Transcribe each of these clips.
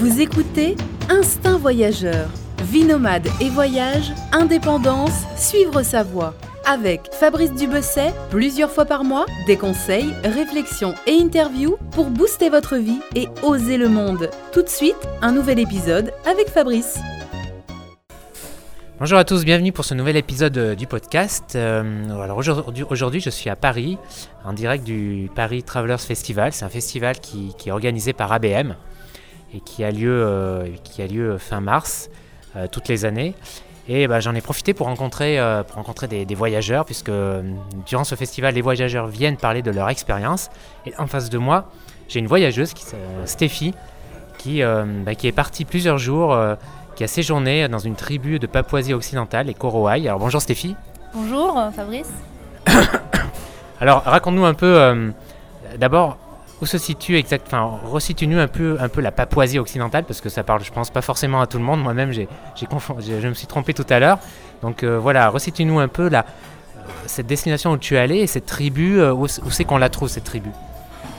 Vous écoutez Instinct Voyageur. Vie nomade et voyage, indépendance, suivre sa voie. Avec Fabrice Dubesset, plusieurs fois par mois, des conseils, réflexions et interviews pour booster votre vie et oser le monde. Tout de suite, un nouvel épisode avec Fabrice. Bonjour à tous, bienvenue pour ce nouvel épisode euh, du podcast. Euh, aujourd'hui, je suis à Paris, en direct du Paris Travelers Festival. C'est un festival qui est organisé par ABM et qui a lieu, euh, qui a lieu fin mars, euh, toutes les années. Et bah, j'en ai profité pour rencontrer, euh, pour rencontrer des, des voyageurs, puisque durant ce festival, les voyageurs viennent parler de leur expérience. Et en face de moi, j'ai une voyageuse, qui, s'appelle Stéphie, qui, bah, qui est partie plusieurs jours, qui a séjourné dans une tribu de Papouasie occidentale, les Korowai. Alors bonjour Stéphie. Bonjour Fabrice. Alors raconte-nous un peu, d'abord, où se situe exact, enfin, resitue-nous un peu, un peu la Papouasie occidentale, parce que ça parle, je pense, pas forcément à tout le monde. Moi-même, j'ai, j'ai je me suis trompé tout à l'heure. Donc euh, voilà, resitue-nous un peu la, euh, cette destination où tu es allé et cette tribu, euh, où c'est qu'on la trouve cette tribu?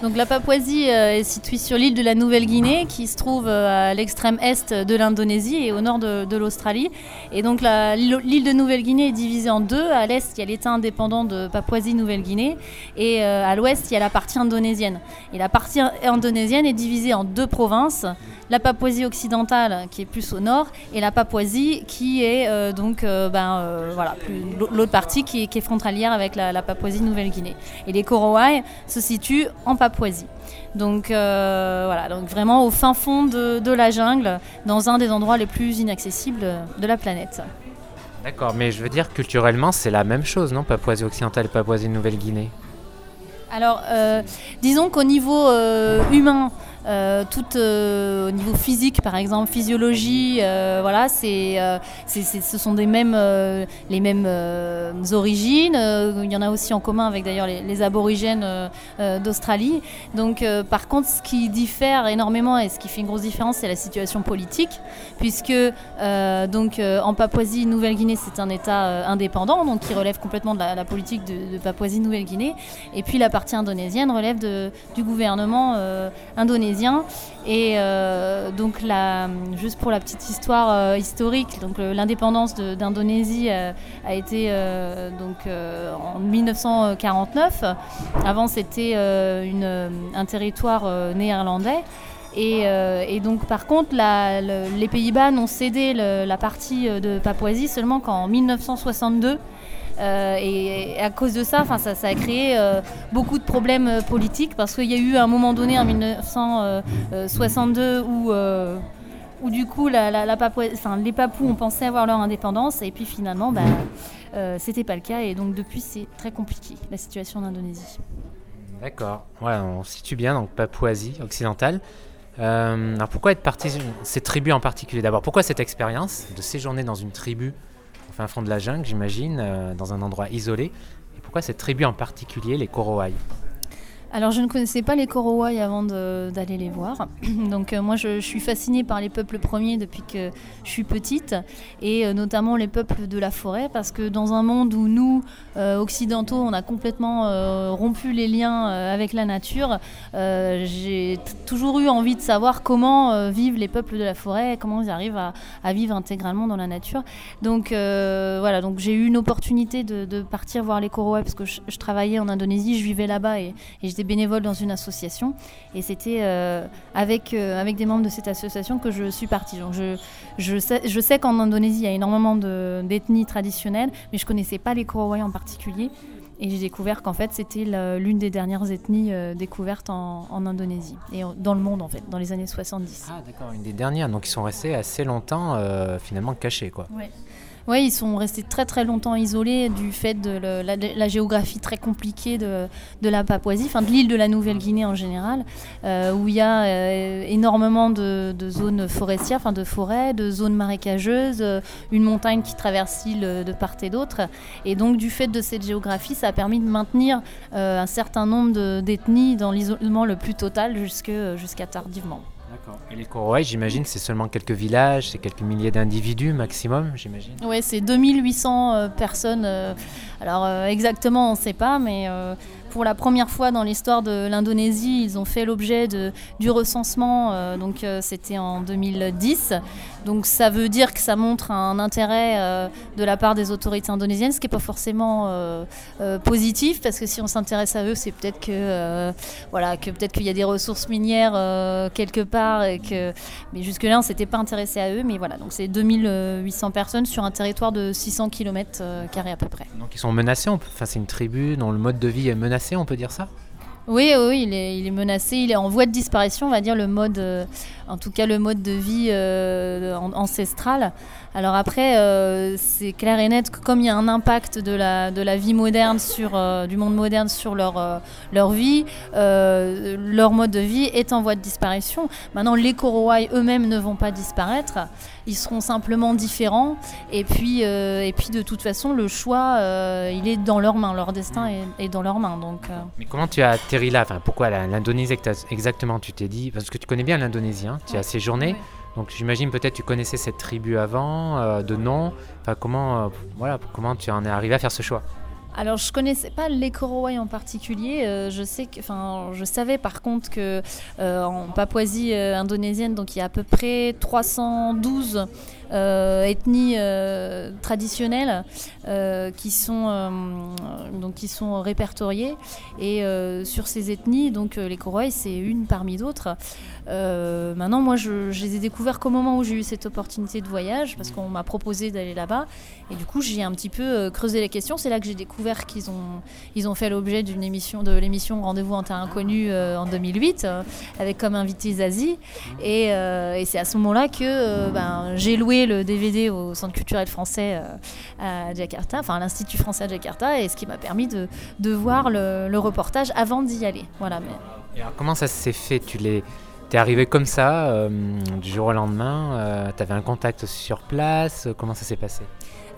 Donc la Papouasie euh, est située sur l'île de la Nouvelle-Guinée qui se trouve euh, à l'extrême est de l'Indonésie et au nord de, l'Australie. Et donc l'île de Nouvelle-Guinée est divisée en deux. À l'est, il y a l'État indépendant de Papouasie-Nouvelle-Guinée et euh, à l'ouest, il y a la partie indonésienne. Et la partie indonésienne est divisée en deux provinces. La Papouasie occidentale qui est plus au nord et la Papouasie qui est donc ben, voilà, l'autre partie qui est, frontalière avec la, la Papouasie-Nouvelle-Guinée. Et les Korowai se situent en Papouasie. Donc euh, voilà, donc vraiment au fin fond de, de la jungle, dans un des endroits les plus inaccessibles de la planète. D'accord, mais je veux dire, culturellement, c'est la même chose, non Papouasie occidentale et Papouasie Nouvelle-Guinée? Alors, euh, disons qu'au niveau euh, humain, euh, tout euh, au niveau physique, par exemple, physiologie, euh, voilà, c'est, ce sont des mêmes, les mêmes origines. Il y en a aussi en commun avec d'ailleurs les, aborigènes d'Australie. Donc, par contre, ce qui diffère énormément et ce qui fait une grosse différence, c'est la situation politique, puisque donc en Papouasie-Nouvelle-Guinée, c'est un État indépendant, donc qui relève complètement de la, politique de, Papouasie-Nouvelle-Guinée. Et puis la partie indonésienne relève du gouvernement euh, Et euh, donc, la, juste pour la petite histoire euh, historique, l'indépendance d'Indonésie euh, a été donc en 1949. Avant, c'était un territoire néerlandais. Et, et donc, par contre, les Pays-Bas n'ont cédé la partie de Papouasie seulement qu'en 1962. Euh, et, à cause de ça, ça, ça a créé euh, beaucoup de problèmes euh, politiques parce qu'il y a eu un moment donné en 1962 où, où du coup les Papous ont pensé avoir leur indépendance et puis finalement bah, c'était pas le cas et donc depuis c'est très compliqué la situation en Indonésie. D'accord, ouais, on se situe bien, donc Papouasie occidentale. Alors pourquoi être parti sur cette tribu en particulier? D'abord Pourquoi cette expérience de séjourner dans une tribu fin fond de la jungle, j'imagine, euh, dans un endroit isolé. Et pourquoi cette tribu en particulier, les Korowai Alors je ne connaissais pas les Korowai avant d'aller les voir. Donc euh, moi je, suis fascinée par les peuples premiers depuis que je suis petite et euh, notamment les peuples de la forêt parce que dans un monde où nous euh, occidentaux on a complètement rompu les liens avec la nature, j'ai toujours eu envie de savoir comment vivent les peuples de la forêt, comment ils arrivent à, vivre intégralement dans la nature. Donc voilà, donc j'ai eu une opportunité de, partir voir les Korowai parce que je, travaillais en Indonésie, je vivais là-bas et, bénévole dans une association. Et c'était euh, avec, euh, avec des membres de cette association que je suis partie. Donc je, je sais, je sais qu'en Indonésie, il y a énormément de- d'ethnies traditionnelles, mais je connaissais pas les Korowai en particulier. Et j'ai découvert qu'en fait, c'était l'une des dernières ethnies euh, découvertes en, en Indonésie et dans le monde, en fait, dans les années 70. Ah d'accord, une des dernières, donc ils sont restés assez longtemps euh, finalement cachés quoi. Oui, ils sont restés très très longtemps isolés du fait de la, géographie très compliquée de, la Papouasie, enfin de l'île de la Nouvelle-Guinée en général, euh, où il y a euh, énormément de, zones forestières, enfin de forêts, de zones marécageuses, euh, une montagne qui traverse l'île de part et d'autre. Et donc du fait de cette géographie, ça a permis de maintenir un certain nombre de- d'ethnies dans l'isolement le plus total jusqu'à tardivement. D'accord. Et les Korowai, j'imagine, c'est seulement quelques villages, c'est quelques milliers d'individus maximum, j'imagine. Ouais, c'est 2800 euh, personnes. euh, alors euh, exactement, on ne sait pas, mais euh, pour la première fois dans l'histoire de l'Indonésie, ils ont fait l'objet du recensement. donc c'était en 2010. Donc ça veut dire que ça montre un intérêt de la part des autorités indonésiennes, ce qui n'est pas forcément positif parce que si on s'intéresse à eux, c'est peut-être que voilà que peut-être qu'il y a des ressources minières quelque part et que mais jusque là on s'était pas intéressé à eux. Mais voilà donc c'est 2800 personnes sur un territoire de 600 km carrés à peu près. Donc ils sont menacés, enfin, c'est une tribu dont le mode de vie est menacé, on peut dire ça? Oui, oui, il est, il est, menacé, il est en voie de disparition, on va dire le mode, euh, en tout cas le mode de vie euh, ancestral. Alors après, euh, c'est clair et net que comme il y a un impact de la, de la vie moderne sur, du monde moderne sur leur, leur vie, leur mode de vie est en voie de disparition. Maintenant, les Korowai eux-mêmes ne vont pas disparaître, ils seront simplement différents. Et puis, et puis de toute façon, le choix, il est dans leurs mains, leur destin est, est dans leurs mains. Donc, Mais comment tu as là? Enfin, Pourquoi l'Indonésie exactement Tu t'es dit, parce que tu connais bien l'Indonésie, hein, tu as séjourné. Donc j'imagine peut-être tu connaissais cette tribu avant, euh, de nom. Enfin, comment, euh, voilà, comment tu en es arrivé à faire ce choix? Alors je connaissais pas les Korowai en particulier. Euh, je sais que, enfin, je savais par contre que en Papouasie indonésienne, donc il y a à peu près 312 euh, ethnies traditionnelles qui, sont, donc, qui sont répertoriées. Et sur ces ethnies, donc les Koroïs, c'est une parmi d'autres. Maintenant, moi, je, les ai découverts qu'au moment où j'ai eu cette opportunité de voyage, parce qu'on m'a proposé d'aller là-bas. Et du coup, j'ai un petit peu creusé les questions. C'est là que j'ai découvert qu'ils ont, ils ont fait l'objet d'une émission, de l'émission Rendez-vous en terre inconnue en 2008, avec comme invité Zazie. Et, et c'est à ce moment-là que ben, j'ai loué le DVD au Centre culturel français euh, à Jakarta, enfin à l'Institut français à Jakarta, et ce qui m'a permis de, voir le, reportage avant d'y aller. Voilà. Mais... alors, comment ça s'est fait? Tu l'es T'es arrivé comme ça, euh, du jour au lendemain, euh, tu avais un contact sur place, comment ça s'est passé?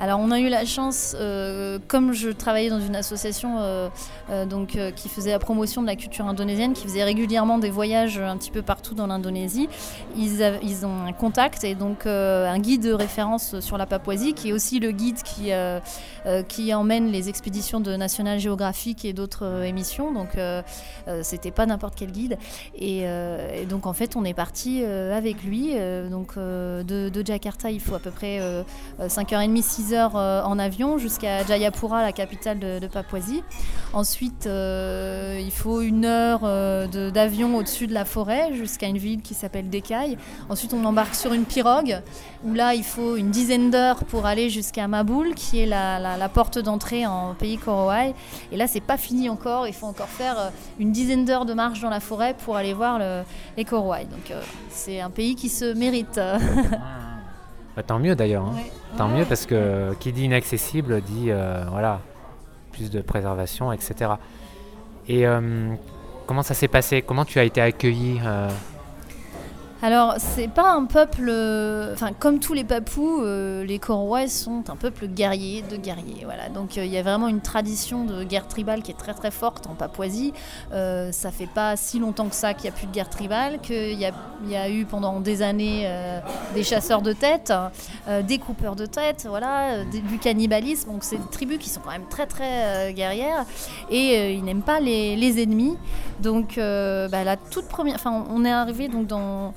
Alors on a eu la chance, euh, comme je travaillais dans une association euh, euh, donc, qui faisait la promotion de la culture indonésienne, qui faisait régulièrement des voyages un petit peu partout dans l'Indonésie, ils, ont un contact et donc un guide de référence sur la Papouasie, qui est aussi le guide qui, emmène les expéditions de National Geographic et d'autres émissions. Donc c'était pas n'importe quel guide. Et, donc en fait on est parti avec lui. donc de, de, Jakarta il faut à peu près 5h30, 6 heures euh, en avion jusqu'à Jayapura, la capitale de, Papouasie. Ensuite, euh, il faut une heure euh, d'avion au-dessus de la forêt jusqu'à une ville qui s'appelle Dekai. Ensuite, on embarque sur une pirogue où là, il faut une dizaine d'heures pour aller jusqu'à Maboul, qui est la, porte d'entrée en pays Korowai. Et là, c'est pas fini encore. Il faut encore faire une dizaine d'heures de marche dans la forêt pour aller voir les Korowai. Donc, c'est un pays qui se mérite. Bah, tant mieux d'ailleurs. Hein. Tant mieux parce que qui dit inaccessible dit euh, voilà plus de préservation, etc. Et euh, comment ça s'est passé? Comment tu as été accueilli euh, alors, c'est pas un peuple. Enfin, comme tous les Papous, euh, les Korowais sont un peuple guerrier, de guerriers. Voilà. Donc, euh, il y a vraiment une tradition de guerre tribale qui est très très forte en Papouasie. Euh, ça fait pas si longtemps que ça qu'il n'y a plus de guerre tribale, qu'il y, a eu pendant des années des chasseurs de têtes, des coupeurs de têtes, voilà, du cannibalisme. Donc, c'est des tribus qui sont quand même très très guerrières et ils n'aiment pas les, les, ennemis. Donc, bah, la toute première. Enfin, on est arrivé donc dans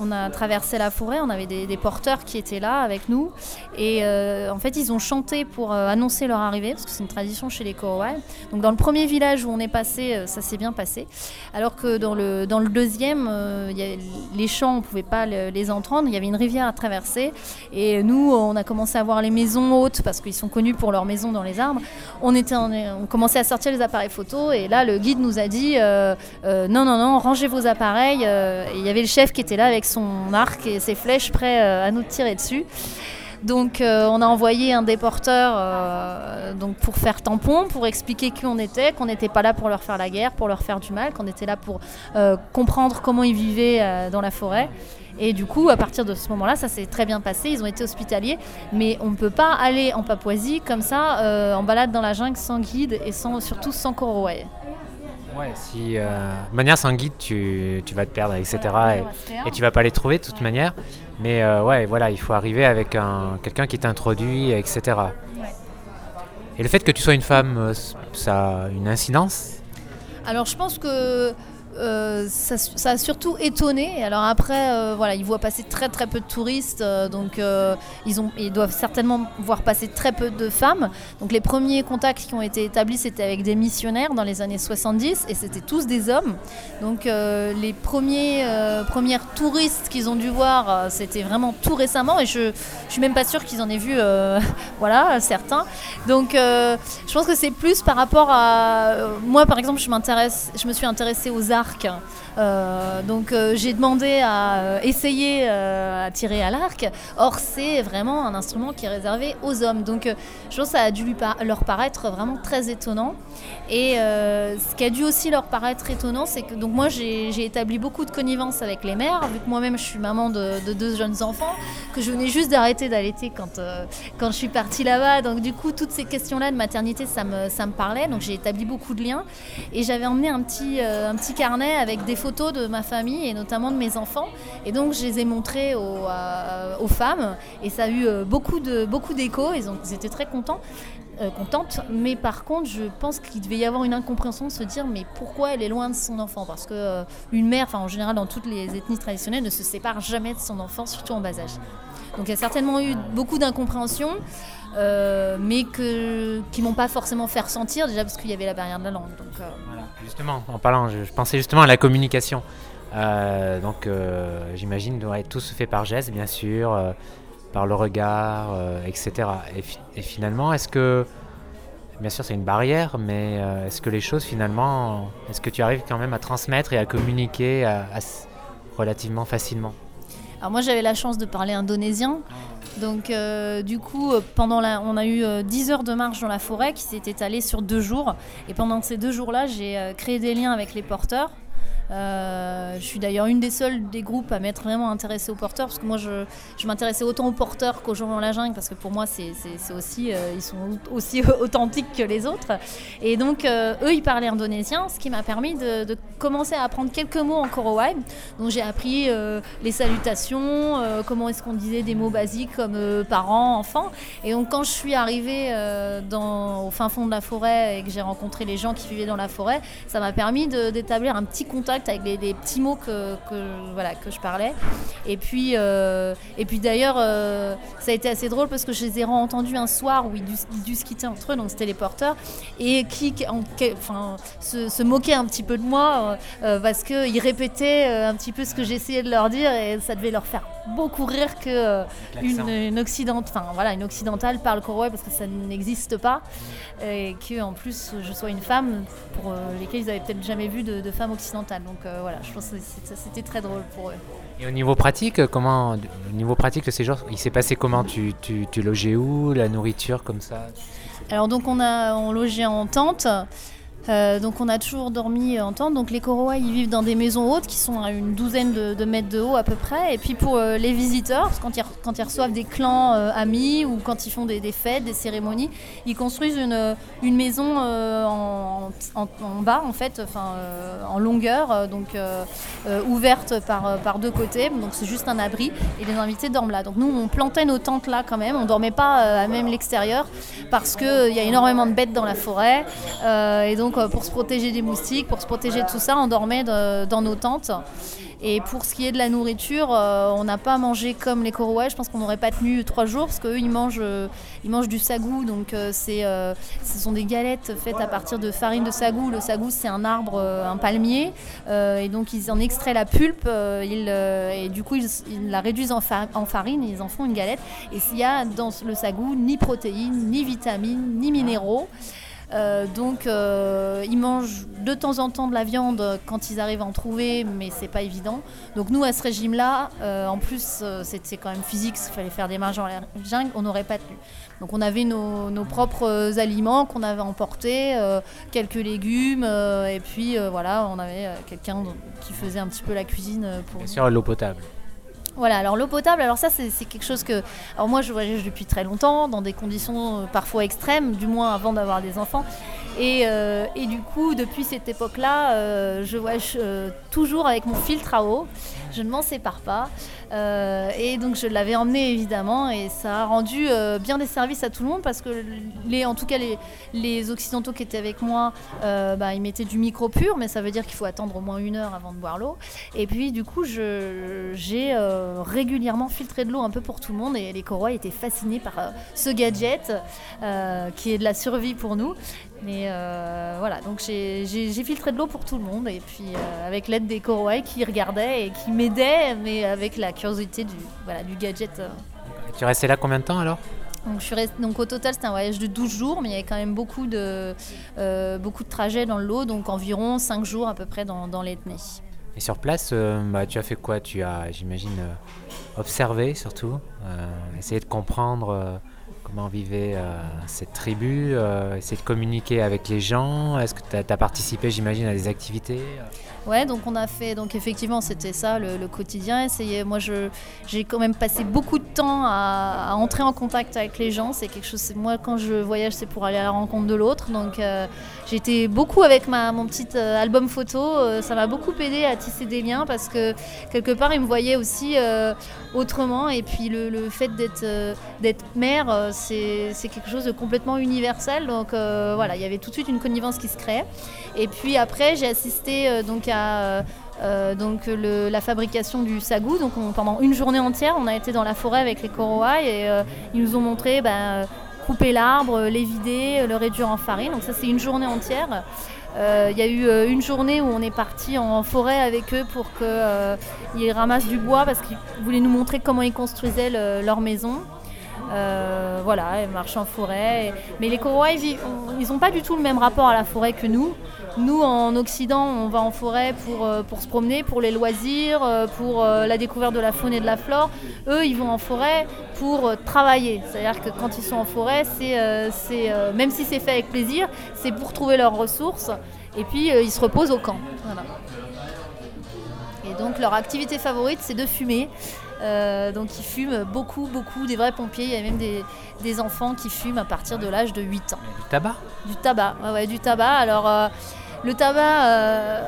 on a traversé la forêt, on avait des, porteurs qui étaient là avec nous. Et euh, en fait, ils ont chanté pour euh, annoncer leur arrivée, parce que c'est une tradition chez les Korowai. Donc dans le premier village où on est passé, euh, ça s'est bien passé. Alors que dans le, dans le deuxième, les champs, on ne pouvait pas les entendre. Il y avait une rivière à traverser. Et nous, on a commencé à voir les maisons hautes, parce qu'ils sont connus pour leurs maisons dans les arbres. On, était, on, commençait à sortir les appareils photo. Et là, le guide nous a dit, non, non, non, rangez vos appareils. il y avait le chef qui était là avec son arc et ses flèches prêts euh, à nous tirer dessus. Donc euh, on a envoyé un déporteur euh, donc pour faire tampon, pour expliquer qui on était, qu'on n'était pas là pour leur faire la guerre, pour leur faire du mal, qu'on était là pour comprendre comment ils vivaient dans la forêt. Et du coup, à partir de ce moment-là, ça s'est très bien passé. Ils ont été hospitaliers, mais on ne peut pas aller en Papouasie comme ça, en balade dans la jungle sans guide et sans, surtout sans Korowai. Ouais, si euh, de manière sans guide, tu, tu, vas te perdre, etc. et, et, tu vas pas les trouver de toute manière. Mais euh, ouais, voilà, il faut arriver avec un, quelqu'un qui t'introduit, etc. Et le fait que tu sois une femme, euh, ça a une incidence? Alors je pense que euh, ça, a surtout étonné. Alors après, euh, voilà, ils voient passer très très peu de touristes, euh, donc ils, doivent certainement voir passer très peu de femmes. Donc les premiers contacts qui ont été établis, c'était avec des missionnaires dans les années 70, et c'était tous des hommes. Donc les premiers premières touristes qu'ils ont dû voir, c'était vraiment tout récemment, et je, je suis même pas sûre qu'ils en aient vu, voilà, certains. Donc je pense que c'est plus par rapport à moi, par exemple, je me suis intéressée aux arts Dark euh, donc euh, j'ai demandé à euh, essayer à tirer à l'arc. Or c'est vraiment un instrument qui est réservé aux hommes. Donc je pense que ça a dû leur paraître vraiment très étonnant. Et ce qui a dû aussi leur paraître étonnant, c'est que donc moi j'ai établi beaucoup de connivence avec les mères, vu que moi-même je suis maman de, deux jeunes enfants, que je venais juste d'arrêter d'allaiter quand, quand je suis partie là-bas. Donc du coup toutes ces questions-là de maternité, ça me, ça me parlait. Donc j'ai établi beaucoup de liens. Et j'avais emmené un petit, un petit carnet avec des photos de ma famille et notamment de mes enfants. Et donc je les ai montrées aux, aux femmes et ça a eu euh, beaucoup de beaucoup. Ils, étaient très contents. Euh, mais par contre, je pense qu'il devait y avoir une incompréhension de se dire mais pourquoi elle est loin de son enfant? Parce que euh, une mère, enfin en général dans toutes les ethnies traditionnelles, ne se sépare jamais de son enfant, surtout en bas âge. Donc il y a certainement eu beaucoup d'incompréhension. Euh, mais que, qui m'ont pas forcément fait ressentir, déjà parce qu'il y avait la barrière de la langue. Euh. Justement, en parlant, je, pensais justement à la communication. Euh, donc j'imagine que tout se fait par geste, bien sûr, par le regard, etc. Et, finalement, est-ce que, bien sûr c'est une barrière, mais est-ce que les choses finalement, est-ce que tu arrives quand même à transmettre et à communiquer relativement facilement? Alors moi j'avais la chance de parler indonésien, donc euh, du coup pendant la, on a eu 10 euh, heures de marche dans la forêt qui s'est étalée sur deux jours, et pendant ces deux jours-là j'ai euh, créé des liens avec les porteurs. Euh, je suis d'ailleurs une des seules des groupes à m'être vraiment intéressée aux porteurs, parce que moi je, je m'intéressais autant aux porteurs qu'aux gens dans la jungle, parce que pour moi c'est aussi, euh, ils sont aussi authentiques que les autres. Et donc euh, eux ils parlaient indonésien, ce qui m'a permis de, commencer à apprendre quelques mots en Korowai. Donc j'ai appris les salutations, comment est-ce qu'on disait des mots basiques comme parents, enfants. Et donc quand je suis arrivée dans, au fin fond de la forêt et que j'ai rencontré les gens qui vivaient dans la forêt, ça m'a permis d'établir un petit contact avec des, petits mots que, voilà, que je parlais. Et puis, euh, et puis d'ailleurs, euh, ça a été assez drôle parce que je les ai entendus un soir où ils dû, se quitter entre eux, donc c'était les porteurs, et qui en, enfin, se, moquaient un petit peu de moi euh, parce qu'ils répétaient un petit peu ce que j'essayais de leur dire et ça devait leur faire beaucoup rire que une, une, enfin, voilà, une occidentale parle Korowai parce que ça n'existe pas et que en plus je sois une femme pour lesquels ils avaient peut-être jamais vu de, de femme occidentale. Donc euh, voilà, je pense que c'était très drôle pour eux. Et au niveau pratique, comment, au niveau pratique de ces jours, il s'est passé comment? Tu, tu, tu, logeais où? La nourriture comme ça? Alors donc on a on logeait en tente. Euh, donc on a toujours dormi en tente. Donc les Koroa, ils vivent dans des maisons hautes qui sont à une douzaine de, mètres de haut à peu près. Et puis pour euh, les visiteurs, quand ils, reçoivent des clans euh, amis ou quand ils font des, fêtes, des cérémonies, ils construisent une, maison en, bas en fait, en longueur, donc ouverte par, par deux côtés. Donc c'est juste un abri et les invités dorment là. Donc nous on plantait nos tentes là quand même. On dormait pas à même l'extérieur parce qu'il y a énormément de bêtes dans la forêt et donc euh, pour se protéger des moustiques, pour se protéger de tout ça, on dormait dans nos tentes. Et pour ce qui est de la nourriture, euh, on n'a pas mangé comme les Korowais. Je pense qu'on n'aurait pas tenu trois jours parce qu'eux, ils mangent, euh, ils mangent du sagou. Donc, ce sont des galettes faites à partir de farine de sagou. Le sagou, c'est un arbre, un palmier. et donc, ils en extraient la pulpe. Et du coup, ils, la réduisent en, en, farine et ils en font une galette. Et s'il y a dans le sagou ni protéines, ni vitamines, ni minéraux. Euh, donc euh, ils mangent de temps en temps de la viande quand ils arrivent à en trouver, mais c'est pas évident. Donc nous à ce régime-là, euh, en plus c'était quand même physique, il fallait faire des marges en la jungle, on n'aurait pas tenu. Donc on avait nos, propres aliments qu'on avait emportés, quelques légumes, et puis voilà, on avait quelqu'un qui faisait un petit peu la cuisine pour. Bien sûr, l'eau potable. Voilà, alors l'eau potable, alors ça c'est quelque chose que... Alors moi je voyage depuis très longtemps, dans des conditions euh, parfois extrêmes, du moins avant d'avoir des enfants. Et, euh, et, du coup, depuis cette époque-là, euh, je voyage toujours avec mon filtre à eau. Je ne m'en sépare pas. Euh, et donc je l'avais emmené évidemment et ça a rendu euh, bien des services à tout le monde parce que les, en tout cas les, les occidentaux qui étaient avec moi, euh, bah, ils mettaient du micro pur, mais ça veut dire qu'il faut attendre au moins une heure avant de boire l'eau. Et puis du coup j'ai régulièrement filtré de l'eau un peu pour tout le monde et les Corois étaient fascinés par ce gadget qui est de la survie pour nous. Mais euh, voilà, donc j'ai filtré de l'eau pour tout le monde et puis euh, avec l'aide des Korowai qui regardaient et qui m'aidaient, mais avec la curiosité du, voilà, du gadget. Euh. Tu es resté là combien de temps alors? Donc, je suis donc au total c'était un voyage de 12 jours, mais il y avait quand même beaucoup de, beaucoup de trajets dans l'eau, donc environ 5 jours à peu près dans, dans l'Ethnie. Et sur place, bah, tu as fait quoi? Tu as, j'imagine, observé surtout, essayé de comprendre comment vivait euh, cette tribu, euh, essayer de communiquer avec les gens? Est-ce que tu as, participé, j'imagine, à des activités Ouais, donc on a fait, donc effectivement, c'était ça le, quotidien. Essayer, moi, j'ai quand même passé beaucoup de temps à, entrer en contact avec les gens. C'est quelque chose, moi, quand je voyage, c'est pour aller à la rencontre de l'autre. Donc, euh, j'étais beaucoup avec ma, mon petit album photo. ça m'a beaucoup aidé à tisser des liens parce que quelque part, ils me voyaient aussi autrement. Et puis, le, le fait d'être, d'être mère, c'est quelque chose de complètement universel. Donc euh, voilà, il y avait tout de suite une connivence qui se créait. Et puis après, j'ai assisté euh, donc à euh, donc la fabrication du sagou. Donc pendant une journée entière, on a été dans la forêt avec les Koroai et ils nous ont montré ben, couper l'arbre, les vider, le réduire en farine. Donc ça, c'est une journée entière. Il y a eu une journée où on est parti en forêt avec eux pour qu'ils ramassent du bois parce qu'ils voulaient nous montrer comment ils construisaient leur maison. Euh, voilà, elles marchent en forêt. Mais les Korois, ils n'ont pas du tout le même rapport à la forêt que nous. Nous, en Occident, on va en forêt pour, euh, pour se promener, pour les loisirs, euh, pour la découverte de la faune et de la flore. Eux, ils vont en forêt pour travailler. C'est-à-dire que quand ils sont en forêt, c'est, c'est même si c'est fait avec plaisir, c'est pour trouver leurs ressources. Et puis, ils se reposent au camp. Et donc, leur activité favorite, c'est de fumer. Euh, donc ils fument beaucoup, beaucoup, des vrais pompiers. Il y a même des, enfants qui fument à partir de l'âge de 8 ans. Du tabac? Du tabac, ouais, du tabac. Alors euh, le tabac, euh,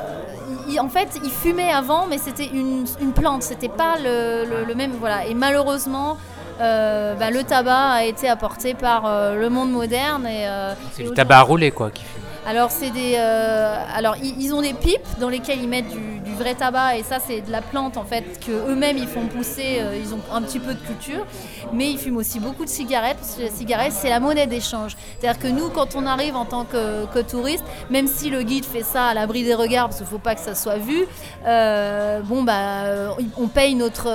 en fait, ils fumaient avant, mais c'était une, plante, c'était pas le, même. Voilà. Et malheureusement, bah, le tabac a été apporté par le monde moderne. Et, C'est du tabac à rouler, quoi, qui fume. Alors, c'est des, alors ils, ont des pipes dans lesquelles ils mettent du, vrai tabac et ça c'est de la plante en fait que eux-mêmes ils font pousser, euh, ils ont un petit peu de culture, mais ils fument aussi beaucoup de cigarettes parce que la cigarette c'est la monnaie d'échange. C'est-à-dire que nous quand on arrive en tant que, que touriste, même si le guide fait ça à l'abri des regards parce qu'il faut pas que ça soit vu, euh, bon bah on paye notre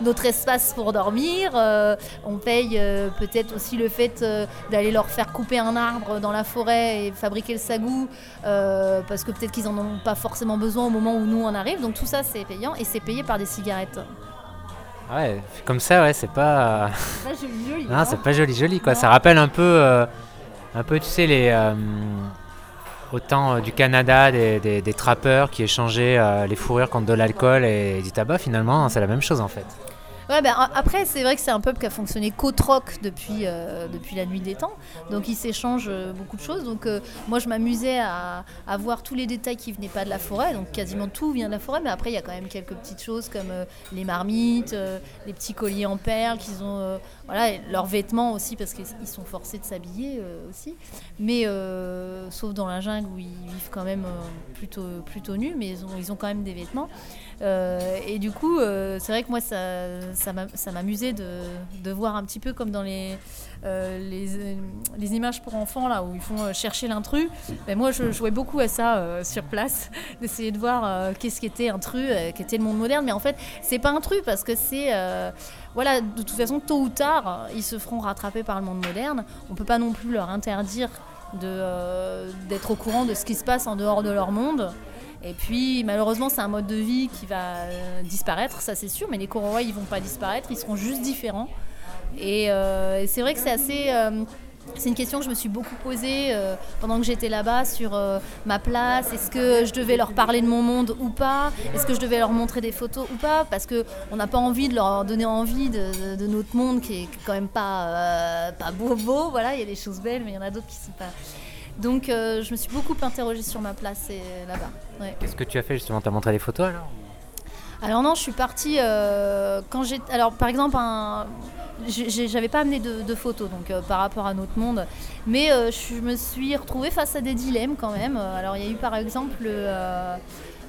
notre espace pour dormir, euh, on paye peut-être aussi le fait d'aller leur faire couper un arbre dans la forêt et fabriquer le sagou parce que peut-être qu'ils en ont pas forcément besoin au moment où nous on arrive. Donc tout ça, c'est payant et c'est payé par des cigarettes. Ouais, comme ça, ouais, c'est pas. C'est pas joli, joli. Non, c'est pas joli, joli, quoi. Ça rappelle un peu, euh, un peu, tu sais, les. Euh, autant euh, du Canada, des, des, trappeurs qui échangeaient les fourrures contre de l'alcool et du tabac, finalement, c'est la même chose en fait. Ben, après, c'est vrai que c'est un peuple qui a fonctionné qu'au-troc depuis, euh, depuis la nuit des temps. Donc, ils s'échangent euh, beaucoup de choses. Donc, euh, moi, je m'amusais à, voir tous les détails qui venaient pas de la forêt. Donc, quasiment tout vient de la forêt. Mais après, il y a quand même quelques petites choses comme les marmites, les petits colliers en perles qu'ils ont. leurs vêtements aussi, parce qu'ils sont forcés de s'habiller aussi. Mais, sauf dans la jungle où ils vivent quand même plutôt, nus, mais ils ont quand même des vêtements. Et du coup, c'est vrai que moi, ça ça m'amusait de, voir un petit peu comme dans les, euh, les, les, images pour enfants, là, où ils font euh, chercher l'intrus. Ben, moi, je jouais beaucoup à ça euh, sur place, d'essayer de voir qu'est-ce qu'était intrus, qu'était le monde moderne. Mais en fait, c'est pas intrus parce que c'est. voilà, de toute façon, tôt ou tard, ils se feront rattraper par le monde moderne. On peut pas non plus leur interdire d'être au courant de ce qui se passe en dehors de leur monde. Et puis malheureusement c'est un mode de vie qui va euh, disparaître, ça c'est sûr, mais les Korois ils vont pas disparaître, ils seront juste différents. Et, euh, c'est vrai que c'est assez... Euh, c'est une question que je me suis beaucoup posée pendant que j'étais là-bas sur ma place. Est-ce que je devais leur parler de mon monde ou pas? Est-ce que je devais leur montrer des photos ou pas? Parce qu'on n'a pas envie de leur donner envie de, notre monde qui est quand même pas, pas beau, beau. Voilà, il y a des choses belles, mais il y en a d'autres qui sont pas donc euh, je me suis beaucoup interrogée sur ma place là-bas. Qu'est-ce que tu as fait justement? Tu as montré des photos alors? Alors non, je suis partie quand j'ai. Alors par exemple, un j'avais pas amené de, photos donc par rapport à notre monde mais je me suis retrouvée face à des dilemmes quand même alors il y a eu par exemple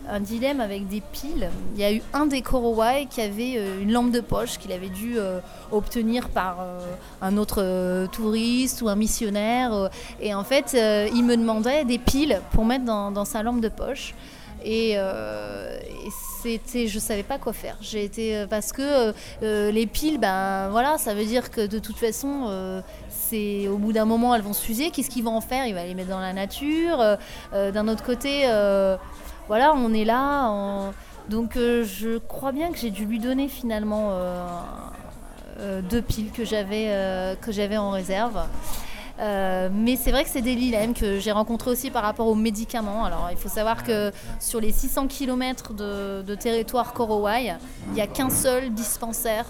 un dilemme avec des piles. Il y a eu un des Korowai qui avait euh, une lampe de poche qu'il avait dû euh, obtenir par euh, un autre touriste ou un missionnaire. et en fait, il me demandait des piles pour mettre dans, sa lampe de poche. Et, c'était, je savais pas quoi faire. J'ai été parce que les piles, ben voilà, ça veut dire que de toute façon, c'est au bout d'un moment elles vont s'user. Qu'est-ce qu'ils vont en faire? Il va les mettre dans la nature. d'un autre côté voilà, on est là. Donc euh, je crois bien que j'ai dû lui donner finalement euh, euh, deux piles que j'avais en réserve. mais c'est vrai que c'est des dilemmes que j'ai rencontrés aussi par rapport aux médicaments. Alors il faut savoir que sur les 600 km de, territoire Korowai, il n'y a qu'un seul dispensaire.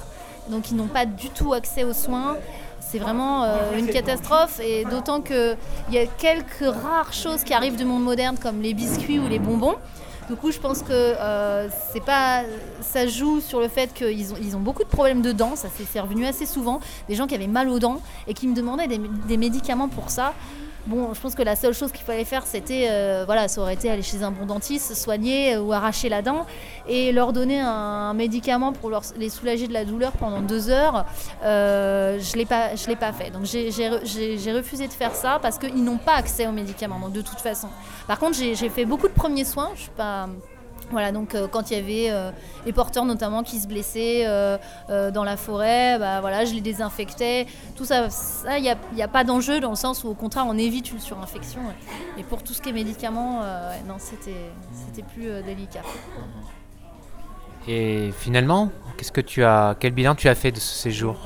Donc ils n'ont pas du tout accès aux soins c'est vraiment une catastrophe et d'autant qu'il y a quelques rares choses qui arrivent du monde moderne comme les biscuits ou les bonbons. Du coup, je pense que euh, c'est pas, ça joue sur le fait qu'ils ont, ils ont beaucoup de problèmes de dents. Ça c'est revenu assez souvent. Des gens qui avaient mal aux dents et qui me demandaient des médicaments pour ça. Bon, je pense que la seule chose qu'il fallait faire, c'était, euh, voilà, ça aurait été aller chez un bon dentiste, soigner euh, ou arracher la dent et leur donner un, médicament pour les soulager de la douleur pendant deux heures. Euh, je je l'ai pas fait. Donc j'ai refusé de faire ça parce qu'ils n'ont pas accès aux médicaments. Donc de toute façon. Par contre, j'ai fait beaucoup de premiers soins. Je suis pas voilà, donc euh, quand il y avait euh, les porteurs notamment qui se blessaient euh, dans la forêt, bah, voilà, je les désinfectais. Tout ça, il n'y a, pas d'enjeu dans le sens où au contraire on évite une surinfection. Et pour tout ce qui est médicaments, non, c'était plus délicat. Et finalement, qu'est-ce que tu as, quel bilan tu as fait de ce séjour?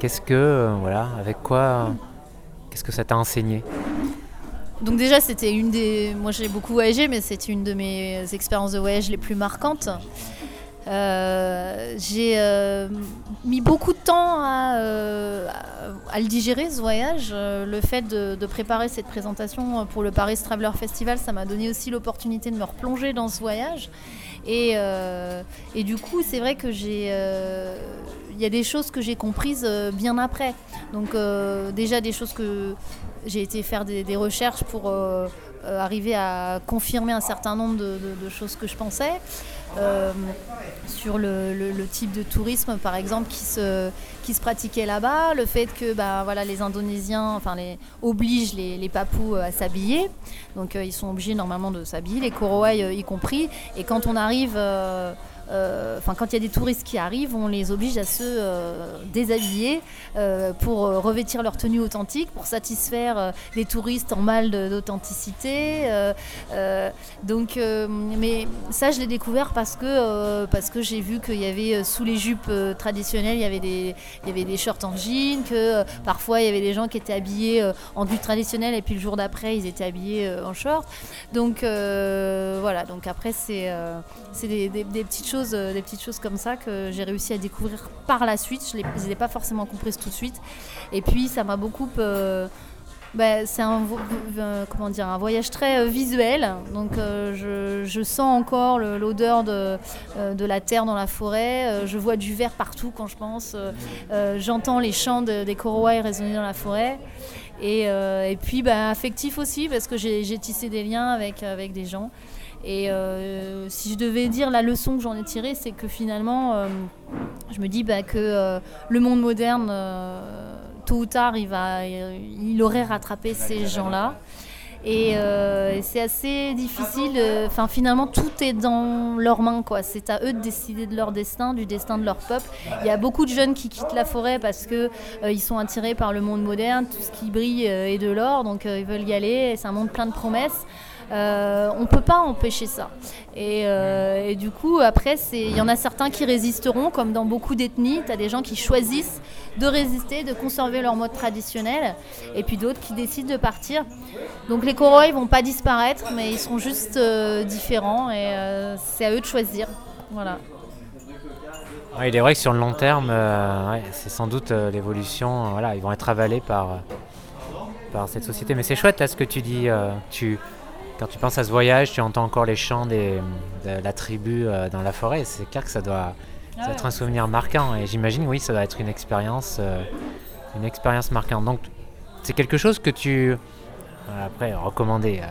Qu'est-ce que, voilà, avec quoi, qu'est-ce que ça t'a enseigné? Donc déjà, c'était une des... Moi, j'ai beaucoup voyagé, mais c'était une de mes expériences de voyage les plus marquantes. Euh, j'ai euh, mis beaucoup de temps à, euh, le digérer ce voyage. le fait de, préparer cette présentation pour le Paris Traveler Festival, ça m'a donné aussi l'opportunité de me replonger dans ce voyage. Et, et du coup, c'est vrai que j'ai, il y a des choses que j'ai comprises bien après. Donc déjà des choses que j'ai été faire des, recherches pour euh, euh, arriver à confirmer un certain nombre de, choses que je pensais. Euh, sur le, type de tourisme, par exemple, qui se, qui se pratiquait là-bas, le fait que bah, voilà, les Indonésiens enfin, les, obligent les, Papous à s'habiller. Donc ils sont obligés normalement de s'habiller, les Korowai y compris. Et quand on arrive euh, enfin quand il y a des touristes qui arrivent, on les oblige à se euh, déshabiller euh, pour revêtir leur tenue authentique, pour satisfaire les touristes en mal d'authenticité. donc, mais ça, je l'ai découvert parce que parce que j'ai vu qu'il y avait sous les jupes traditionnelles, il y avait des il y avait des shorts en jean, que parfois il y avait des gens qui étaient habillés en tenue traditionnelle et puis le jour d'après ils étaient habillés en short. Donc voilà. Donc après c'est c'est des, des petites choses euh, des petites choses comme ça que j'ai réussi à découvrir par la suite. Je ne les ai pas forcément comprises tout de suite. Et puis ça m'a beaucoup... Euh, bah, c'est un, comment dire, un voyage très euh, visuel. Donc je, sens encore l'odeur de, de, la terre dans la forêt. je vois du vert partout quand je pense. J'entends les chants des Korowai résonner dans la forêt. Et, et puis bah, affectif aussi parce que j'ai tissé des liens avec, avec des gens. Et euh, si je devais dire la leçon que j'en ai tirée, c'est que finalement, euh, je me dis bah, que euh, le monde moderne, tôt ou tard, il, va, il aurait rattrapé ces gens-là. Et c'est assez difficile. Enfin, finalement, tout est dans leurs mains, quoi. C'est à eux de décider de leur destin, du destin de leur peuple. Il y a beaucoup de jeunes qui quittent la forêt parce que ils sont attirés par le monde moderne, tout ce qui brille est de l'or, donc ils veulent y aller. C'est un monde plein de promesses. Euh, on ne peut pas empêcher ça. Euh, et, du coup, après, il y en a certains qui résisteront, comme dans beaucoup d'ethnies. Tu as des gens qui choisissent de résister, de conserver leur mode traditionnel, et puis d'autres qui décident de partir. Donc les Koroi ne vont pas disparaître, mais ils seront juste euh, différents, et c'est à eux de choisir. Voilà. il est vrai que sur le long terme, c'est sans doute l'évolution. voilà, ils vont être avalés par, par cette société. Mais c'est chouette là ce que tu dis. tu quand tu penses à ce voyage, tu entends encore les chants des, de la tribu euh, dans la forêt. C'est clair que ça doit, ça doit être un souvenir marquant. Et j'imagine, oui, ça doit être une expérience, euh, une expérience marquante. Donc, c'est quelque chose que tu, euh, après, recommander.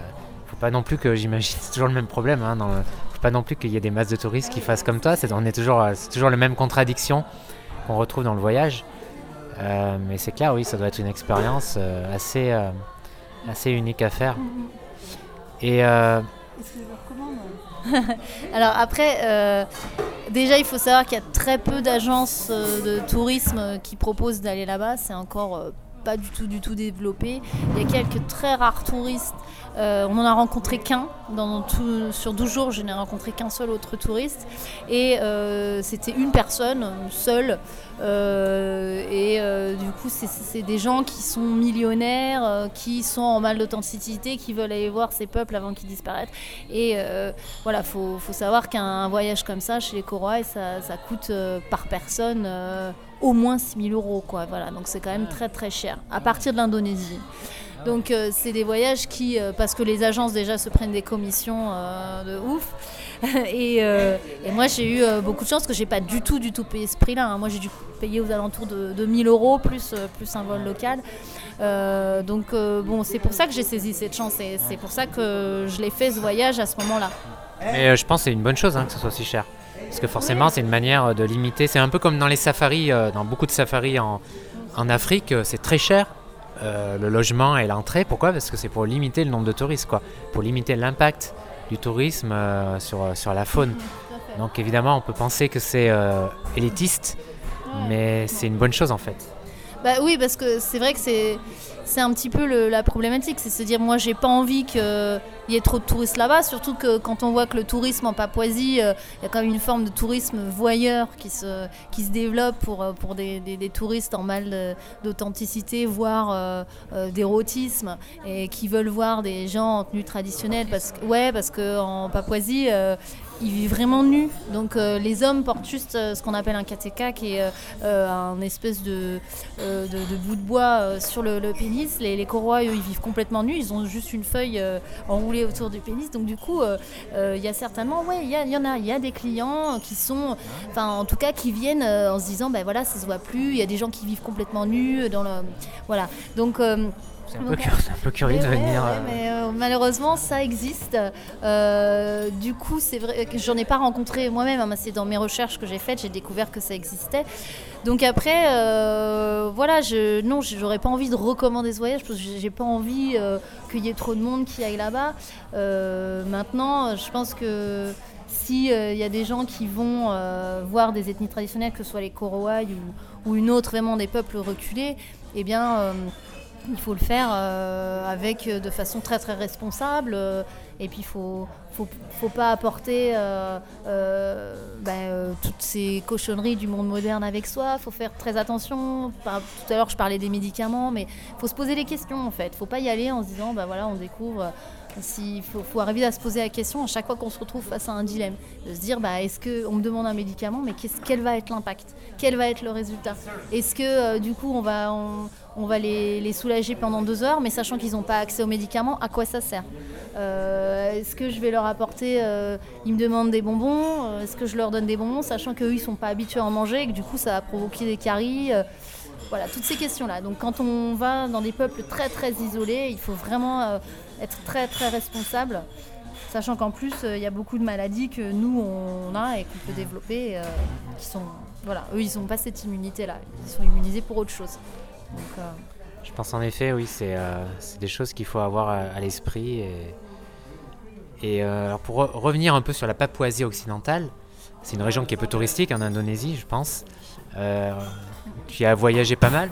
faut pas non plus que, j'imagine, c'est toujours le même problème. Hein, dans le- faut pas non plus qu'il y ait des masses de touristes qui fassent comme toi. C'est, on est toujours, c'est toujours la même contradiction qu'on retrouve dans le voyage. Euh, mais c'est clair, oui, ça doit être une expérience euh, assez, euh, assez unique à faire. Euh, Alors après, euh, déjà il faut savoir qu'il y a très peu d'agences euh, de tourisme qui proposent d'aller là-bas. C'est encore pas du tout, du tout développé. Il y a quelques très rares touristes. Euh, on n'en a rencontré qu'un. Sur 12 jours, je n'ai rencontré qu'un seul autre touriste. Et euh, c'était une personne, seule. Euh, et du coup, c'est- des gens qui sont millionnaires, qui sont en mal d'authenticité, qui veulent aller voir ces peuples avant qu'ils disparaissent. Et voilà, faut, faut savoir qu'un voyage comme ça chez les Koroai, ça, coûte par personne au moins 6 000 euros. Quoi. Voilà, donc c'est quand même très très cher, à partir de l'Indonésie. Donc euh, c'est des voyages qui, euh, parce que les agences déjà se prennent des commissions euh, de ouf. et, euh, et moi j'ai eu euh, beaucoup de chance parce que j'ai pas du tout du tout payé ce prix-là. hein. Moi j'ai dû payer aux alentours de, de 1000 euros plus, euh, plus un vol local. Euh, donc euh, bon c'est pour ça que j'ai saisi cette chance et c'est pour ça que je l'ai fait ce voyage à ce moment-là. Mais euh, je pense que c'est une bonne chose hein, que ce soit si cher. Parce que forcément, c'est une manière euh, de limiter. C'est un peu comme dans les safaris, euh, dans beaucoup de safaris en, en Afrique, euh, c'est très cher. euh, le logement et l'entrée. Pourquoi? Parce que c'est pour limiter le nombre de touristes, quoi. Pour limiter l'impact du tourisme euh, sur, sur la faune. Donc évidemment, on peut penser que c'est élitiste, mais c'est une bonne chose en fait. Bah oui, parce que c'est vrai que c'est c'est un petit peu le- la problématique, c'est se dire moi j'ai pas envie qu'il y ait trop de touristes là-bas, surtout que quand on voit que le tourisme en Papouasie, euh, il y a quand même une forme de tourisme voyeur qui se, qui se développe pour, euh, pour des, des- touristes en mal d'authenticité, voire euh, d'érotisme, et qui veulent voir des gens en tenue traditionnelle, parce que, ouais, parce qu'en Papouasie, ils vivent vraiment nus. Donc euh, les hommes portent juste euh, ce qu'on appelle un kateka, qui est euh, un espèce de, bout de bois sur le, pénis. Les, les Korois, eux, ils vivent complètement nus. Ils ont juste une feuille enroulée autour du pénis. Donc du coup, il y a certainement, ouais, il y, il en a, il y a des clients qui sont, enfin en tout cas, qui viennent en se disant, ben voilà, ça se voit plus. Il y a des gens qui vivent complètement nus dans le, voilà. Donc C'est un, peu Donc, un peu curieux de Ouais, venir. ouais, euh, mais euh, malheureusement, ça existe. Euh, du coup, c'est vrai que j'en ai pas rencontré moi-même. hein, c'est dans mes recherches que j'ai faites, j'ai découvert que ça existait. Donc après, euh, voilà, je, non, j'aurais pas envie de recommander ce voyage parce que j'ai pas envie qu'il y ait trop de monde qui aille là-bas. Maintenant, je pense que si il y a des gens qui vont euh, voir des ethnies traditionnelles, que ce soit les Koroai ou, ou une autre vraiment des peuples reculés, eh bien euh, il faut le faire euh, avec euh, de façon très très responsable euh, et puis il faut, faut faut pas apporter ben, toutes ces cochonneries du monde moderne avec soi. Faut faire très attention. Tout à l'heure je parlais des médicaments mais faut se poser les questions en fait. Faut pas y aller en se disant bah voilà on découvre s'il faut, arriver à se poser la question à chaque fois qu'on se retrouve face à un dilemme de se dire bah est-ce que on me demande un médicament mais quel va être l'impact? Quel va être le résultat? Est-ce que euh, du coup on va on, va les, les soulager pendant deux heures, mais sachant qu'ils n'ont pas accès aux médicaments, à quoi ça sert? Euh, Est-ce que je vais leur apporter euh, Ils me demandent des bonbons, est-ce que je leur donne des bonbons, sachant qu'eux, ils sont pas habitués à en manger et que du coup, ça va provoquer des caries Voilà, toutes ces questions-là. Donc, quand on va dans des peuples très très isolés, il faut vraiment être très très responsable. Sachant qu'en plus, euh, il y a beaucoup de maladies que nous, on a et qu'on peut développer, euh, qui sont... Voilà, eux, ils n'ont pas cette immunité-là. Ils sont immunisés pour autre chose. Donc, euh, Je pense en effet, oui, c'est des choses qu'il faut avoir à, l'esprit. Et, et alors pour re- revenir un peu sur la Papouasie occidentale, c'est une région qui est peu touristique en Indonésie, je pense. Tu y as voyagé pas mal.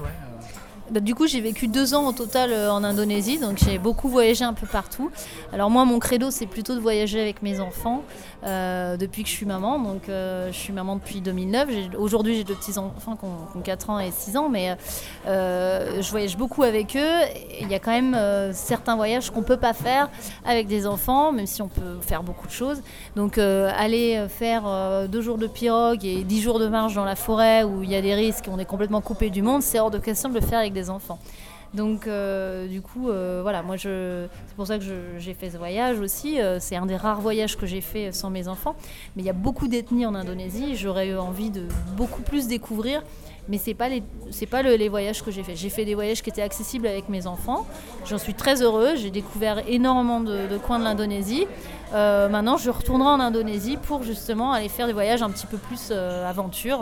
Bah, du coup, j'ai vécu deux ans au total euh, en Indonésie, donc j'ai beaucoup voyagé un peu partout. Alors moi, mon credo, c'est plutôt de voyager avec mes enfants euh, depuis que je suis maman. Donc euh, je suis maman depuis 2009. J'ai- Aujourd'hui, j'ai deux petits-enfants qui qui ont 4 ans et 6 ans, mais je voyage beaucoup avec eux. Il y a quand même certains voyages qu'on peut pas faire avec des enfants, même si on peut faire beaucoup de choses. Donc aller faire deux jours de pirogue et dix jours de marche dans la forêt où il y a des risques, on est complètement coupé du monde, c'est hors de question de le faire avec enfants. Donc, du coup, voilà, moi, c'est pour ça que j'ai fait ce voyage aussi. c'est un des rares voyages que j'ai fait sans mes enfants. Mais il y a beaucoup d'ethnies en Indonésie. J'aurais eu envie de beaucoup plus découvrir mais c'est pas les c'est pas les voyages que j'ai fait. J'ai fait des voyages qui étaient accessibles avec mes enfants. J'en suis très heureuse. J'ai découvert énormément de, coins de l'Indonésie. Euh, maintenant, je retournerai en Indonésie pour justement aller faire des voyages un petit peu plus euh, aventure.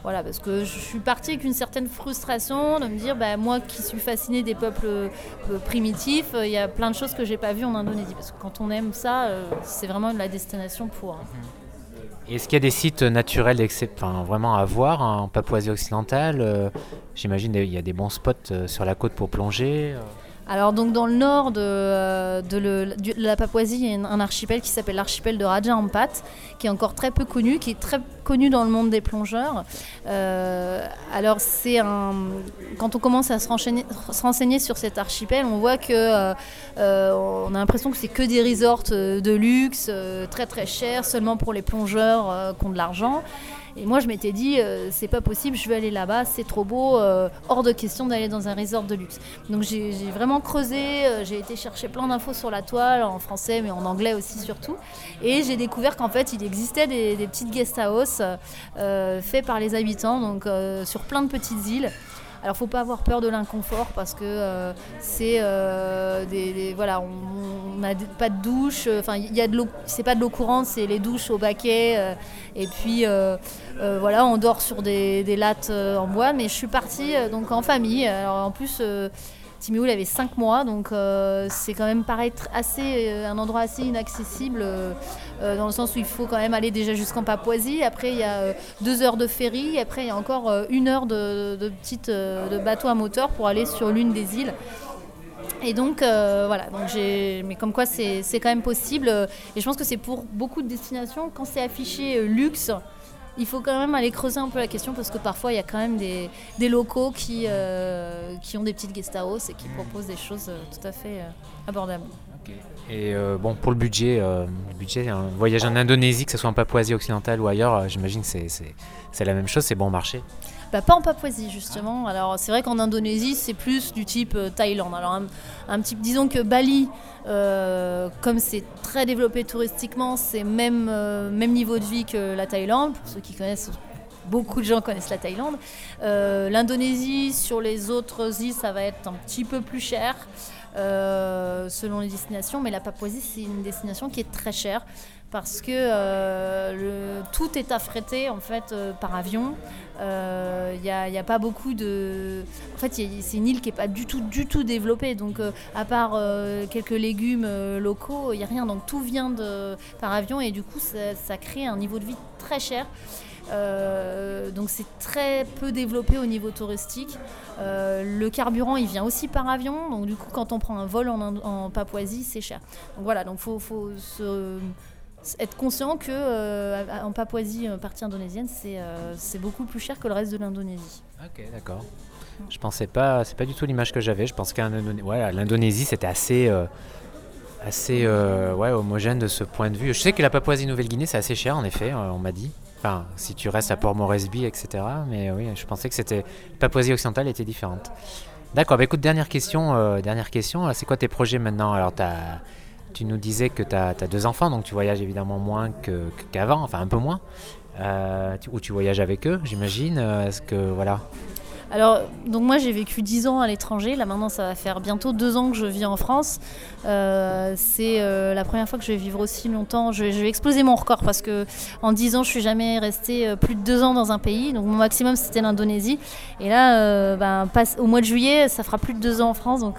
Euh, voilà, parce que je suis partie avec une certaine frustration de me dire, bah, moi qui suis fascinée des peuples primitifs, il y a plein de choses que j'ai pas vues en Indonésie. Parce que quand on aime ça, c'est vraiment la destination pour. Hein. Est-ce qu'il y a des sites naturels vraiment à voir hein, en Papouasie occidentale euh, J'imagine qu'il y a des bons spots euh, sur la côte pour plonger. Euh. Alors donc dans le nord de, la Papouasie, il y a un archipel qui s'appelle l'archipel de Raja Ampat, qui est encore très peu connu, qui est très connu dans le monde des plongeurs. Euh, alors c'est un, quand on commence à se renseigner, sur cet archipel, on voit que euh, euh, on a l'impression que c'est que des resorts de luxe, très très chers, seulement pour les plongeurs qui ont de l'argent. Et moi, je m'étais dit, euh, c'est pas possible, je vais aller là-bas, c'est trop beau, euh, hors de question d'aller dans un resort de luxe. Donc j'ai vraiment creusé, euh, j'ai été chercher plein d'infos sur la toile, en français, mais en anglais aussi surtout. Et j'ai découvert qu'en fait, il existait des, petites guest houses faits par les habitants, donc sur plein de petites îles. Alors, faut pas avoir peur de l'inconfort parce que euh, c'est euh, des, voilà, on n'a pas de douche. Enfin, il y a de l'eau. C'est pas de l'eau courante, c'est les douches au baquet. Euh, et puis voilà, on dort sur des, des, lattes en bois. Mais je suis partie donc en famille. Alors en plus. Timéo, il avait 5 mois, donc euh, c'est quand même pareil, assez, euh, un endroit assez inaccessible, euh, dans le sens où il faut quand même aller déjà jusqu'en Papouasie. Après, il y a deux heures de ferry, après, il y a encore une heure de, petite, de bateau à moteur pour aller sur l'une des îles. Et donc voilà, donc mais comme quoi c'est quand même possible. Et je pense que c'est pour beaucoup de destinations, quand c'est affiché luxe, il faut quand même aller creuser un peu la question parce que parfois il y a quand même des, locaux qui, euh, qui ont des petites guest et qui proposent des choses euh, tout à fait euh, abordables. Et bon, pour le budget, le budget, un voyage en Indonésie, que ce soit en Papouasie occidentale ou ailleurs, j'imagine que c'est la même chose, c'est bon marché. Bah, pas en Papouasie justement. Alors c'est vrai qu'en Indonésie c'est plus du type Thaïlande. Alors un, petit, disons que Bali, comme c'est très développé touristiquement, c'est même même niveau de vie que la Thaïlande. Pour ceux qui connaissent beaucoup de gens connaissent la Thaïlande. L'Indonésie, sur les autres îles, ça va être un petit peu plus cher. Euh, selon les destinations, mais la Papouasie, c'est une destination qui est très chère parce que euh, tout est affrété en fait euh, par avion. Il n'y a, pas beaucoup de. En fait, c'est une île qui n'est pas du tout, du tout développée. Donc, à part quelques légumes locaux, il n'y a rien. Donc, tout vient par avion et du coup, ça, crée un niveau de vie très cher. Euh, donc c'est très peu développé au niveau touristique. Euh, le carburant, il vient aussi par avion. Donc du coup, quand on prend un vol en, Papouasie, c'est cher. Donc voilà, donc faut, faut être conscient que euh, en Papouasie, partie indonésienne, c'est beaucoup plus cher que le reste de l'Indonésie. Ok, d'accord. Je pensais pas, c'est pas du tout l'image que j'avais. Je pense qu'à l'Indonésie, c'était assez assez ouais, homogène de ce point de vue. Je sais que la Papouasie-Nouvelle-Guinée, c'est assez cher, en effet, on m'a dit. Enfin, si tu restes à Port Moresby, etc. Mais oui, je pensais que c'était Papouasie occidentale était différente. D'accord, bah écoute, dernière question. Euh, dernière question. C'est quoi tes projets maintenant? Alors, as, tu nous disais que tu as, deux enfants, donc tu voyages évidemment moins qu'avant, enfin un peu moins. Euh, ou tu voyages avec eux, j'imagine. Euh, est-ce que voilà alors, donc moi j'ai vécu 10 ans à l'étranger, là maintenant ça va faire bientôt 2 ans que je vis en France. Euh, c'est euh, la première fois que je vais vivre aussi longtemps. Je, vais exploser mon record parce que en 10 ans je suis jamais restée euh, plus de 2 ans dans un pays. Donc mon maximum c'était l'Indonésie. Et là, ben, au mois de juillet, ça fera plus de 2 ans en France. Donc,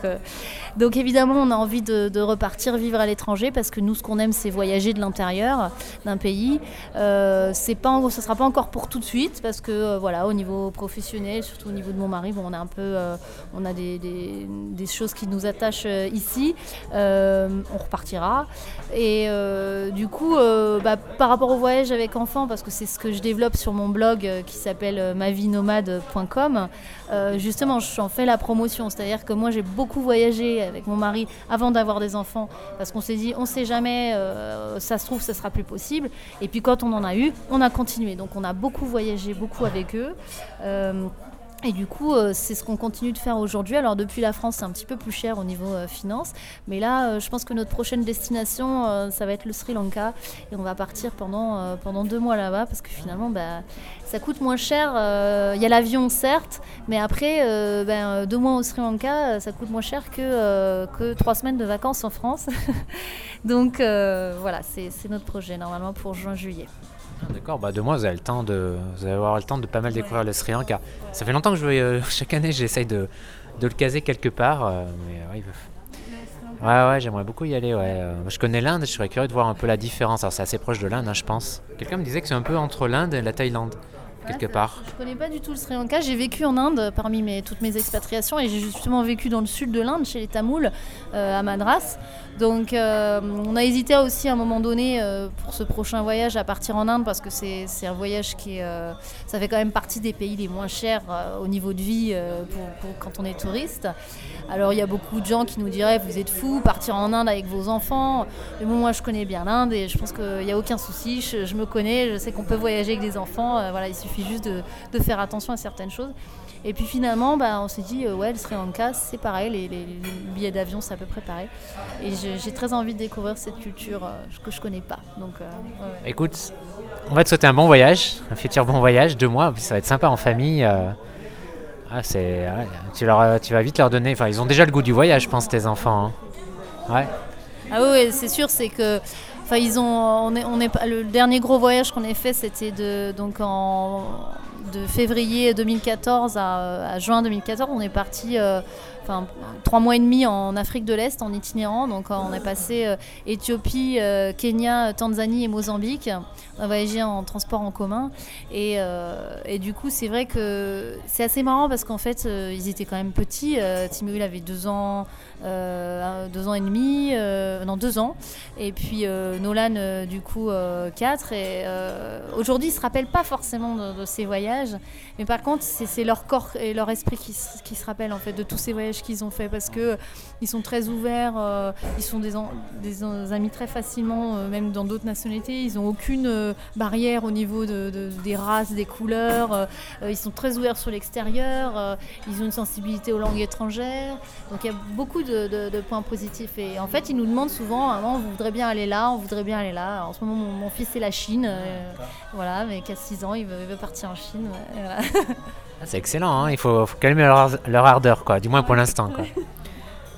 donc évidemment on a envie de, repartir vivre à l'étranger parce que nous ce qu'on aime c'est voyager de l'intérieur d'un pays. c'est pas, ça sera pas encore pour tout de suite parce que voilà au niveau professionnel, surtout au niveau niveau de mon mari, bon, on a un peu, euh, on a des, choses qui nous attachent euh, ici. Euh, on repartira. Et du coup, bah, par rapport au voyage avec enfants, parce que c'est ce que je développe sur mon blog qui s'appelle mavinomade.com, justement, j'en fais la promotion. C'est-à-dire que moi, j'ai beaucoup voyagé avec mon mari avant d'avoir des enfants, parce qu'on s'est dit, on sait jamais, ça se trouve, ce sera plus possible. Et puis quand on en a eu, on a continué. Donc on a beaucoup voyagé, beaucoup avec eux. Et du coup, euh, c'est ce qu'on continue de faire aujourd'hui. Alors depuis la France, c'est un petit peu plus cher au niveau euh, finance, mais là, euh, je pense que notre prochaine destination, ça va être le Sri Lanka, et on va partir pendant, pendant deux mois là-bas, parce que finalement, bah, ça coûte moins cher. Il y a l'avion, certes, mais après, ben, deux mois au Sri Lanka, ça coûte moins cher que, que trois semaines de vacances en France. Donc voilà, c'est notre projet normalement pour juin-juillet. Ah, D'accord, bah deux mois, vous avez le temps de, vous allez avoir le temps de pas mal découvrir le Sri Lanka. Ça fait longtemps que je veux, euh, chaque année, j'essaye de, de le caser quelque part, euh, mais ouais, il veut- Ouais, ouais, j'aimerais beaucoup y aller. Ouais. Euh, Je connais l'Inde, je serais curieux de voir un peu la différence. Alors, c'est assez proche de l'Inde, hein, je pense. Quelqu'un me disait que c'est un peu entre l'Inde et la Thaïlande, quelque part. Je connais pas du tout le Sri Lanka. J'ai vécu en Inde parmi mes, toutes mes expatriations et j'ai justement vécu dans le sud de l'Inde, chez les Tamouls, euh, à Madras. Donc euh, on a hésité aussi à un moment donné euh, pour ce prochain voyage à partir en Inde parce que c'est un voyage qui euh, ça fait quand même partie des pays les moins chers au niveau de vie pour, quand on est touriste. Alors il y a beaucoup de gens qui nous diraient vous êtes fous, partir en Inde avec vos enfants. Mais bon moi je connais bien l'Inde et je pense qu'il n'y a aucun souci. Je, me connais, je sais qu'on peut voyager avec des enfants. voilà, il suffit juste de, faire attention à certaines choses. Et puis finalement, bah, on s'est dit, euh, ouais, le Sri Lanka, c'est pareil, les, billets d'avion, c'est à peu près pareil. J'ai très envie de découvrir cette culture euh, que je connais pas. Donc, euh, ouais. Écoute, on va te souhaiter un bon voyage, un futur bon voyage, deux mois, ça va être sympa en famille. euh. Ah, c'est, tu, leur, tu vas vite leur donner. Enfin, ils ont déjà le goût du voyage, je pense, tes enfants. hein. Ouais. Ah oui, c'est sûr, c'est que. Enfin, ils ont. On est, on est, pas- le dernier gros voyage qu'on ait fait, c'était de, donc en, de février 2014 à, à juin 2014. On est parti. euh, Enfin, trois mois et demi en Afrique de l'Est en itinérant. Donc, on a passé euh, Éthiopie, euh, Kenya, Tanzanie et Mozambique. On a voyagé en transport en commun. Et, euh, et du coup, c'est vrai que c'est assez marrant parce qu'en fait, euh, ils étaient quand même petits. Euh, Timo, il avait deux ans, euh, deux ans et demi, euh, non deux ans. Et puis euh, Nolan, euh, du coup, quatre. Et aujourd'hui, ils se rappellent pas forcément de, ces voyages, mais par contre, c'est leur corps et leur esprit qui, se- rappellent en fait de tous ces voyages qu'ils ont fait parce que ils sont très ouverts, ils sont des, amis très facilement, même dans d'autres nationalités. Ils ont aucune barrière au niveau de, de- des races, des couleurs. ils sont très ouverts sur l'extérieur. ils ont une sensibilité aux langues étrangères. Donc il y a beaucoup de, de- de points positifs. Et en fait, ils nous demandent souvent, Maman, on voudrait bien aller là, on voudrait bien aller là. En ce moment, mon, mon fils, c'est la Chine. euh, voilà, mais qu'à 6 ans, il veut, il veut partir en Chine. ouais, et voilà. Ah, c'est excellent, hein. il faut, faut calmer leur, leur ardeur, quoi, du moins pour l'instant. quoi.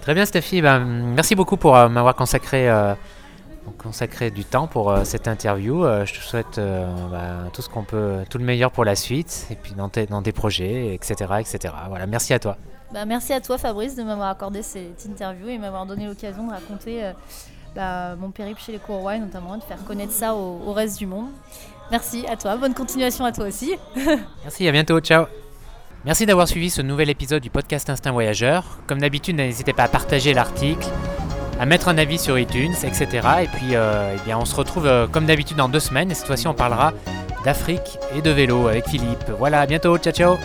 Très bien, Stéphie. Ben, merci beaucoup pour euh, m'avoir consacré, euh, consacré du temps pour euh, cette interview. Euh, je te souhaite euh, ben, tout ce qu'on peut, tout le meilleur pour la suite, et puis dans dans tes projets, etc., etc. Voilà, merci à toi. Bah, merci à toi, Fabrice, de m'avoir accordé cette interview et m'avoir donné l'occasion de raconter euh, bah, mon périple chez les Courroies, notamment, de faire connaître ça au, reste du monde. Merci à toi. Bonne continuation à toi aussi. Merci, à bientôt, ciao. Merci d'avoir suivi ce nouvel épisode du podcast Instinct Voyageur. Comme d'habitude, n'hésitez pas à partager l'article, à mettre un avis sur iTunes, etc. Et puis, euh, eh bien, on se retrouve euh, comme d'habitude dans deux semaines. Et cette fois-ci, on parlera d'Afrique et de vélo avec Philippe. Voilà, à bientôt, ciao ciao